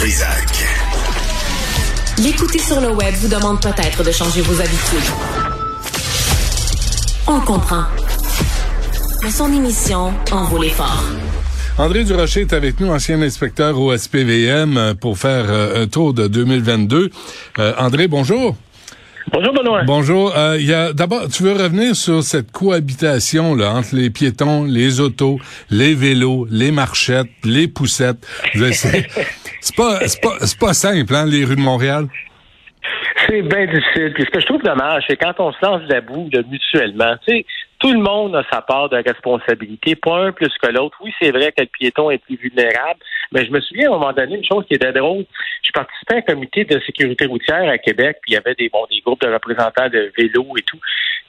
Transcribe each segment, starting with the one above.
Du Trisac. L'écouter sur le web vous demande peut-être de changer vos habitudes. On comprend. Mais son émission en vaut l'effort. André Durocher est avec nous, ancien inspecteur au SPVM, euh, pour faire euh, un tour de 2022. Euh, André, bonjour. Bonjour Benoît. Bonjour. Euh, il y a d'abord, tu veux revenir sur cette cohabitation là entre les piétons, les autos, les vélos, les marchettes, les poussettes? C'est pas, c'est pas, c'est pas simple, hein, les rues de Montréal? C'est bien difficile. Puis ce que je trouve dommage, c'est quand on se lance la boue de mutuellement. Tu sais, tout le monde a sa part de responsabilité, pas un plus que l'autre. Oui, c'est vrai que le piéton est plus vulnérable, mais je me souviens à un moment donné une chose qui était drôle. Je participais à un comité de sécurité routière à Québec, puis il y avait des bon des groupes de représentants de vélos et tout.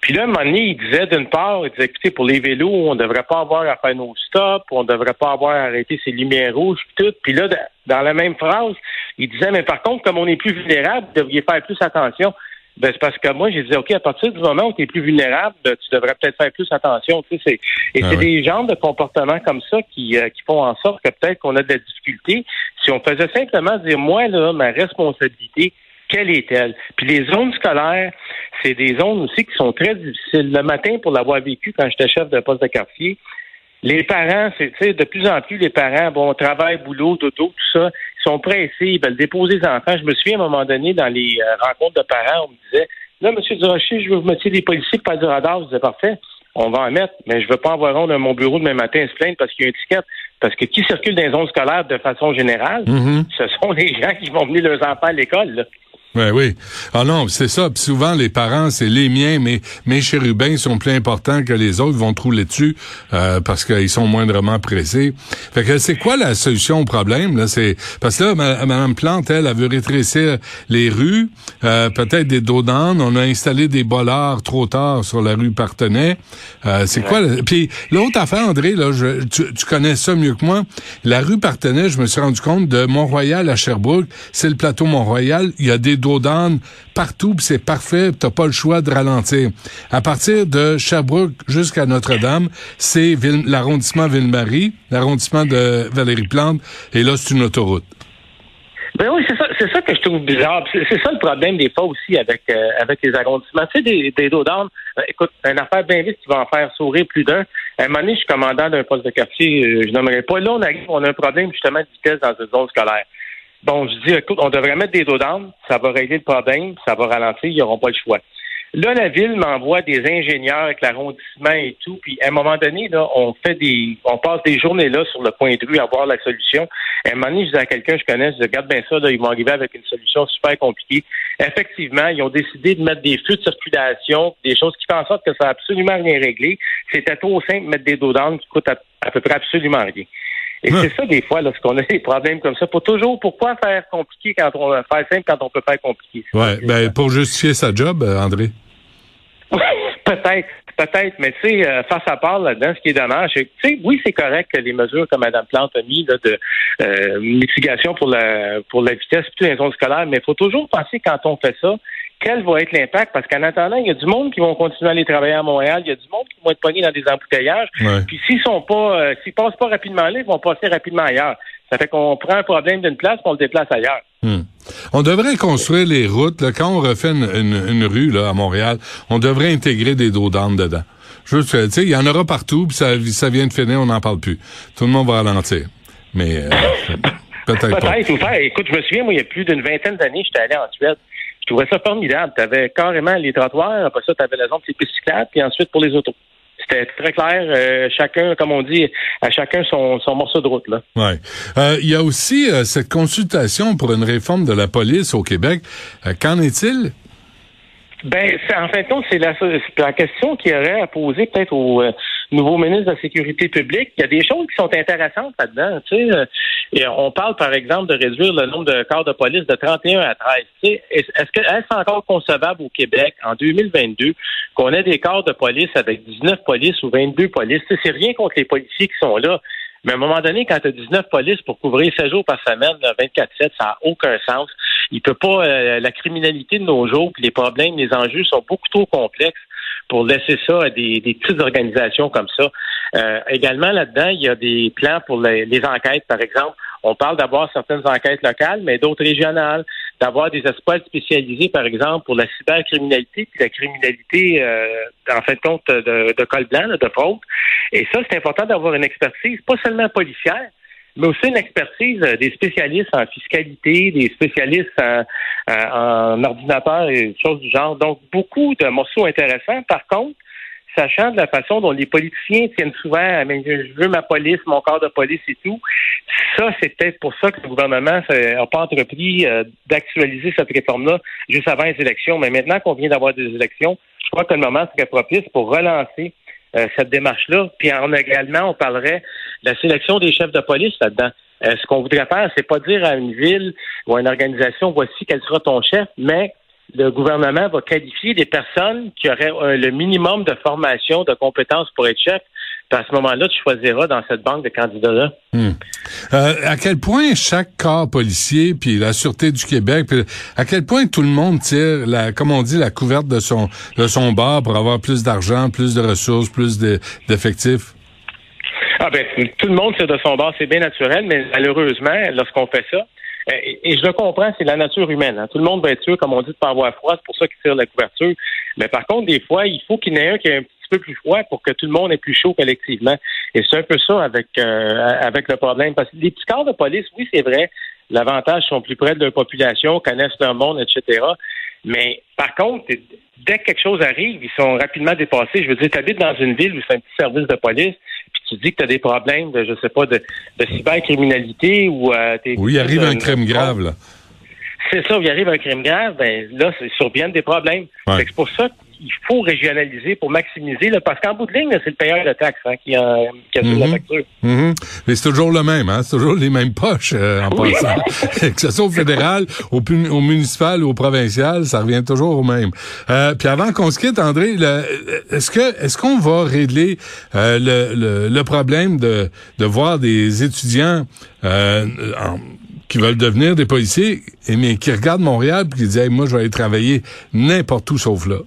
Puis là, à un moment donné, il disait d'une part, il disait, écoutez, pour les vélos, on ne devrait pas avoir à faire nos stops, on ne devrait pas avoir à arrêter ces lumières rouges, tout. Puis là, dans la même phrase, il disait, mais par contre, comme on est plus vulnérable, vous devriez faire plus attention. Ben, c'est parce que moi, j'ai dit, OK, à partir du moment où tu es plus vulnérable, ben, tu devrais peut-être faire plus attention. Tu sais, et Ah c'est oui. des genres de comportements comme ça qui, euh, qui font en sorte que peut-être qu'on a de la difficulté. Si on faisait simplement dire, moi, là, ma responsabilité, quelle est-elle? Puis les zones scolaires, c'est des zones aussi qui sont très difficiles. Le matin, pour l'avoir vécu quand j'étais chef de poste de quartier, les parents, c'est tu sais, de plus en plus les parents, bon, travail, boulot, dodo, tout ça, sont pressés, ils veulent déposer les enfants. Je me souviens à un moment donné dans les euh, rencontres de parents, on me disait Là, M. Durocher, je veux vous mettiez des policiers faire du radar. Je disais parfait, on va en mettre, mais je veux pas envoyer dans mon bureau demain matin se plaindre parce qu'il y a une étiquette. Parce que qui circule dans les zones scolaires de façon générale, Mhm. ce sont les gens qui vont venir leurs enfants à l'école. Là. Ouais, oui. Ah non, c'est ça. Souvent, les parents, c'est les miens, mais mes chérubins sont plus importants que les autres, ils vont trouler dessus euh, parce qu'ils sont moindrement pressés. Fait que c'est quoi la solution au problème? Là? C'est Parce que là, Mme Plante, elle, elle veut rétrécir les rues, euh, peut-être des dos. On a installé des bollards trop tard sur la rue Partenay. Euh, c'est quoi? Puis l'autre affaire, André, là, je, tu, tu connais ça mieux que moi. La rue Partenay, je me suis rendu compte, de Mont-Royal à Sherbrooke, c'est le plateau Mont-Royal. Il y a des dos d'âne partout, c'est parfait. T'as pas le choix de ralentir. À partir de Sherbrooke jusqu'à Notre-Dame, c'est l'arrondissement Ville-Marie, l'arrondissement de Valérie-Plante, et là, c'est une autoroute. Ben oui, c'est ça, ça que je trouve bizarre. C'est ça le problème des fois aussi avec euh, avec les arrondissements. Tu sais, des, dos d'âne, euh, écoute, une affaire bien vite qui va en faire sourire plus d'un. À un moment donné, je suis commandant d'un poste de quartier, euh, je nommerai pas. Là, on arrive, on a un problème justement de vitesse dans une zone scolaire. Bon, je dis, écoute, on devrait mettre des dos d'âne, ça va régler le problème, ça va ralentir, ils n'auront pas le choix. Là, la ville m'envoie des ingénieurs avec l'arrondissement et tout, puis à un moment donné, là, on fait des, on passe des journées là sur le point de rue à voir la solution. À un moment donné, je dis à quelqu'un que je connais, je dis, regarde bien ça, là, ils vont arriver avec une solution super compliquée. Effectivement, ils ont décidé de mettre des flux de circulation, des choses qui font en sorte que ça n'a absolument rien réglé. C'était trop simple de mettre des dos d'âne qui coûtent à, à peu près absolument rien. Et Ouais. c'est ça, des fois, lorsqu'on a des problèmes comme ça. Pour toujours, pourquoi faire compliqué quand on faire simple quand on peut faire compliqué? Ouais, ben, pour justifier sa job, euh, André. peut-être, peut-être, mais tu sais, euh, face à part là-dedans, ce qui est dommage, c'est que, tu sais, oui, c'est correct que les mesures que Mme Plante a mis là, de euh, mitigation pour la pour la vitesse, plutôt les zones scolaires, mais il faut toujours penser quand on fait ça, quel va être l'impact, parce qu'en attendant, il y a du monde qui vont continuer à aller travailler à Montréal, il y a du monde qui vont être pognés dans des embouteillages, Ouais. puis s'ils sont pas, euh, s'ils passent pas rapidement là, ils vont passer rapidement ailleurs. Ça fait qu'on prend un problème d'une place, qu'on le déplace ailleurs. Hmm. On devrait construire les routes. Là, quand on refait une, une- une rue là, à Montréal, on devrait intégrer des dos d'âne dedans. Juste, tu sais, il y en aura partout, puis ça, ça vient de finir, on n'en parle plus. Tout le monde va ralentir. Mais euh, peut-être pas. Peut-être, ou faire. Écoute, je me souviens, moi, il y a plus d'une vingtaine d'années, j'étais allé en Suède. Je trouvais ça formidable. Tu avais carrément les trottoirs, après ça, tu avais la zone des pistes cyclables, puis ensuite pour les autos. C'était très clair. euh, chacun, comme on dit, à chacun son, son morceau de route. Là. Ouais. Euh, Il y a aussi euh, cette consultation pour une réforme de la police au Québec. Qu'en est-il? Ben, en fin de compte, c'est la, la question qu'il y aurait à poser peut-être au, euh, nouveau ministre de la Sécurité publique. Il y a des choses qui sont intéressantes là-dedans. Tu sais, et on parle, par exemple, de réduire le nombre de corps de police de 31 à 13. Tu sais, est-ce que est-ce encore concevable au Québec en 2022 qu'on ait des corps de police avec 19 polices ou 22 polices? Tu sais, c'est rien contre les policiers qui sont là. Mais à un moment donné, quand tu as 19 polices pour couvrir 16 jours par semaine, 24-7, ça n'a aucun sens. Il peut pas. Euh, la criminalité de nos jours, les problèmes, les enjeux sont beaucoup trop complexes pour laisser ça à des, petites organisations comme ça. Euh, également, là-dedans, il y a des plans pour les, enquêtes, par exemple. On parle d'avoir certaines enquêtes locales, mais d'autres régionales, d'avoir des espoirs spécialisés, par exemple, pour la cybercriminalité, puis la criminalité, euh, en compte de, de col blanc, de fraude. Et ça, c'est important d'avoir une expertise, pas seulement policière, mais aussi une expertise euh, des spécialistes en fiscalité, des spécialistes en, en, ordinateur et choses du genre. Donc, beaucoup de morceaux intéressants. Par contre, sachant de la façon dont les politiciens tiennent souvent à je veux ma police, mon corps de police et tout. Ça, c'est peut-être pour ça que le gouvernement n'a pas entrepris euh, d'actualiser cette réforme-là juste avant les élections. Mais maintenant qu'on vient d'avoir des élections, je crois que le moment serait propice pour relancer euh, cette démarche-là. Puis en également, on parlerait de la sélection des chefs de police là-dedans. Euh, ce qu'on voudrait faire, c'est pas dire à une ville ou à une organisation, voici quel sera ton chef, mais le gouvernement va qualifier des personnes qui auraient euh, le minimum de formation, de compétences pour être chef à ce moment-là, tu choisiras dans cette banque de candidats-là. Hmm. Euh, à quel point chaque corps policier, puis la Sûreté du Québec, puis à quel point tout le monde tire, la, comme on dit, la couverte de son, de son bar pour avoir plus d'argent, plus de ressources, plus d'effectifs? ah ben, tout le monde tire de son bar, c'est bien naturel, mais malheureusement, lorsqu'on fait ça, euh, et, je le comprends, c'est la nature humaine. Hein. Tout le monde va être sûr, comme on dit, de pas avoir froid, c'est pour ça qu'il tire la couverture. Mais par contre, des fois, il faut qu'il y en ait un qui ait un peu plus froid pour que tout le monde ait plus chaud collectivement. Et c'est un peu ça avec euh, avec le problème. Parce que les petits corps de police, oui, c'est vrai, l'avantage sont plus près de leur population, connaissent leur monde, etc. Mais par contre, dès que quelque chose arrive, ils sont rapidement dépassés. Je veux dire, tu habites dans une ville où c'est un petit service de police, puis tu dis que tu as des problèmes de, je sais pas, de, de cybercriminalité ou... Euh, oui, il arrive un crime grave, là. C'est ça, il arrive un crime grave, ben là, c'est surviennent des problèmes. C'est pour ça il faut régionaliser pour maximiser, parce qu'en bout de ligne, c'est le payeur de taxes hein, qui, a, qui a la mhm. facture. Mhm. Mais c'est toujours le même, hein? c'est toujours les mêmes poches euh, en passant. que ce soit au fédéral, au, au, municipal ou au provincial, ça revient toujours au même. Euh, puis avant qu'on se quitte, André, est-ce que est-ce qu'on va régler euh, le, le, le, problème de, de voir des étudiants euh, qui veulent devenir des policiers, mais qui regardent Montréal et qui disent moi je vais aller travailler n'importe où sauf là?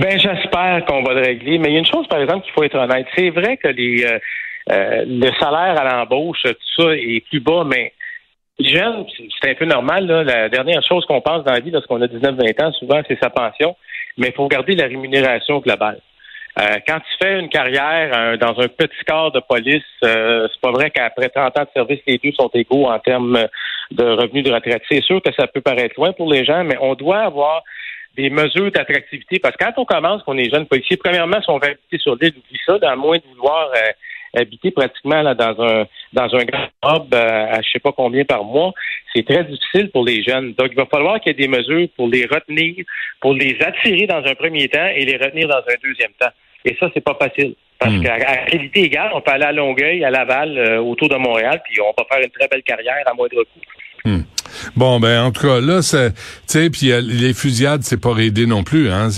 Ben, j'espère qu'on va le régler. Mais il y a une chose, par exemple, qu'il faut être honnête. C'est vrai que les euh, euh, le salaire à l'embauche, tout ça est plus bas, mais jeune, c'est un peu normal. Là. La dernière chose qu'on pense dans la vie lorsqu'on a 19-20 ans, souvent, c'est sa pension. Mais il faut regarder la rémunération globale. Euh, quand tu fais une carrière dans un petit corps de police, c'est pas vrai qu'après 30 ans de service, les deux sont égaux en termes de revenus de retraite. C'est sûr que ça peut paraître loin pour les gens, mais on doit avoir des mesures d'attractivité. Parce que quand on commence, qu'on est jeune policier, premièrement, si on veut habiter sur l'île, oublie ça, dans moins de vouloir euh, habiter pratiquement là, dans un dans un grand hub euh, à je sais pas combien par mois, c'est très difficile pour les jeunes. Donc, il va falloir qu'il y ait des mesures pour les retenir, pour les attirer dans un premier temps et les retenir dans un deuxième temps. Et ça, c'est pas facile. Parce hmm. qu'à qualité égale, on peut aller à Longueuil, à Laval, euh, autour de Montréal, puis on va faire une très belle carrière à moindre coût. Hmm. Bon, ben en tout cas, là, c'est, tu sais, puis les fusillades, c'est pas aidé non plus. Hein,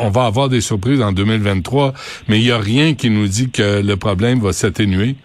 on, va avoir des surprises en 2023, mais il y a rien qui nous dit que le problème va s'atténuer.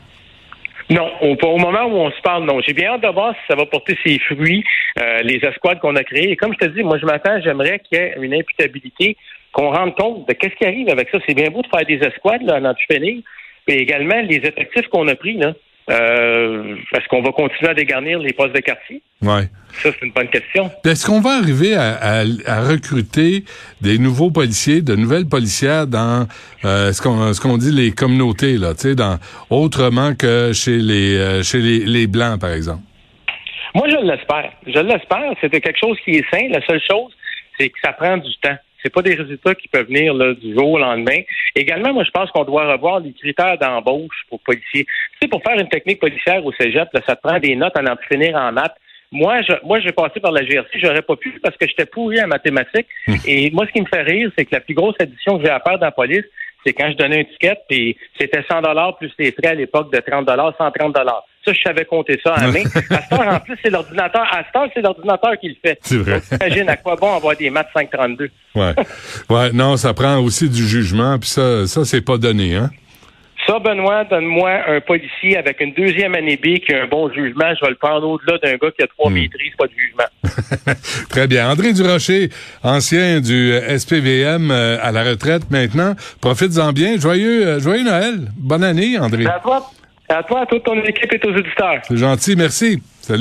Non, au, moment où on se parle, non. J'ai bien hâte de voir si ça va porter ses fruits, euh, les escouades qu'on a créées. Et comme je te dis, moi, je m'attends, j'aimerais qu'il y ait une imputabilité, qu'on rende compte de qu'est-ce qui arrive avec ça. C'est bien beau de faire des escouades, là, en finir, mais également les effectifs qu'on a pris, là. Euh, est-ce qu'on va continuer à dégarnir les postes de quartier? Ouais. Ça, c'est une bonne question. Est-ce qu'on va arriver à, recruter des nouveaux policiers, de nouvelles policières dans euh, ce qu'on ce qu'on dit les communautés, là, tu sais, dans autrement que chez les euh, chez les, les blancs, par exemple? Moi, je l'espère. Je l'espère. C'était quelque chose qui est sain. La seule chose, c'est que ça prend du temps. C'est pas des résultats qui peuvent venir là, du jour au lendemain. Également, moi, je pense qu'on doit revoir les critères d'embauche pour policiers. Tu sais, pour faire une technique policière au cégep, là, ça te prend des notes à en finir en maths. Moi, je, moi, j'ai passé par la GRC, j'aurais pas pu parce que j'étais pourri en mathématiques. Hmm. Et moi, ce qui me fait rire, c'est que la plus grosse addition que j'ai à faire dans la police, c'est quand je donnais un ticket, puis c'était 100 dollars plus les frais à l'époque de 30 dollars, 130 dollars. Ça, je savais compter ça en main. À cette heure, en plus, c'est l'ordinateur. À heure, c'est l'ordinateur qui le fait. C'est vrai. Donc, imagine à quoi bon avoir des maths 532. Ouais. ouais, non, ça prend aussi du jugement, puis ça, ça c'est pas donné, hein? Ça, Benoît, donne-moi un policier avec une deuxième année B qui a un bon jugement. Je vais le prendre au-delà d'un gars qui a trois maîtrises, pas de jugement. Très bien. André Durocher, ancien du SPVM euh, à la retraite maintenant. Profites-en bien. Joyeux, euh, joyeux Noël. Bonne année, André. À toi, à toi, à toute ton équipe et aux auditeurs. C'est gentil. Merci. Salut.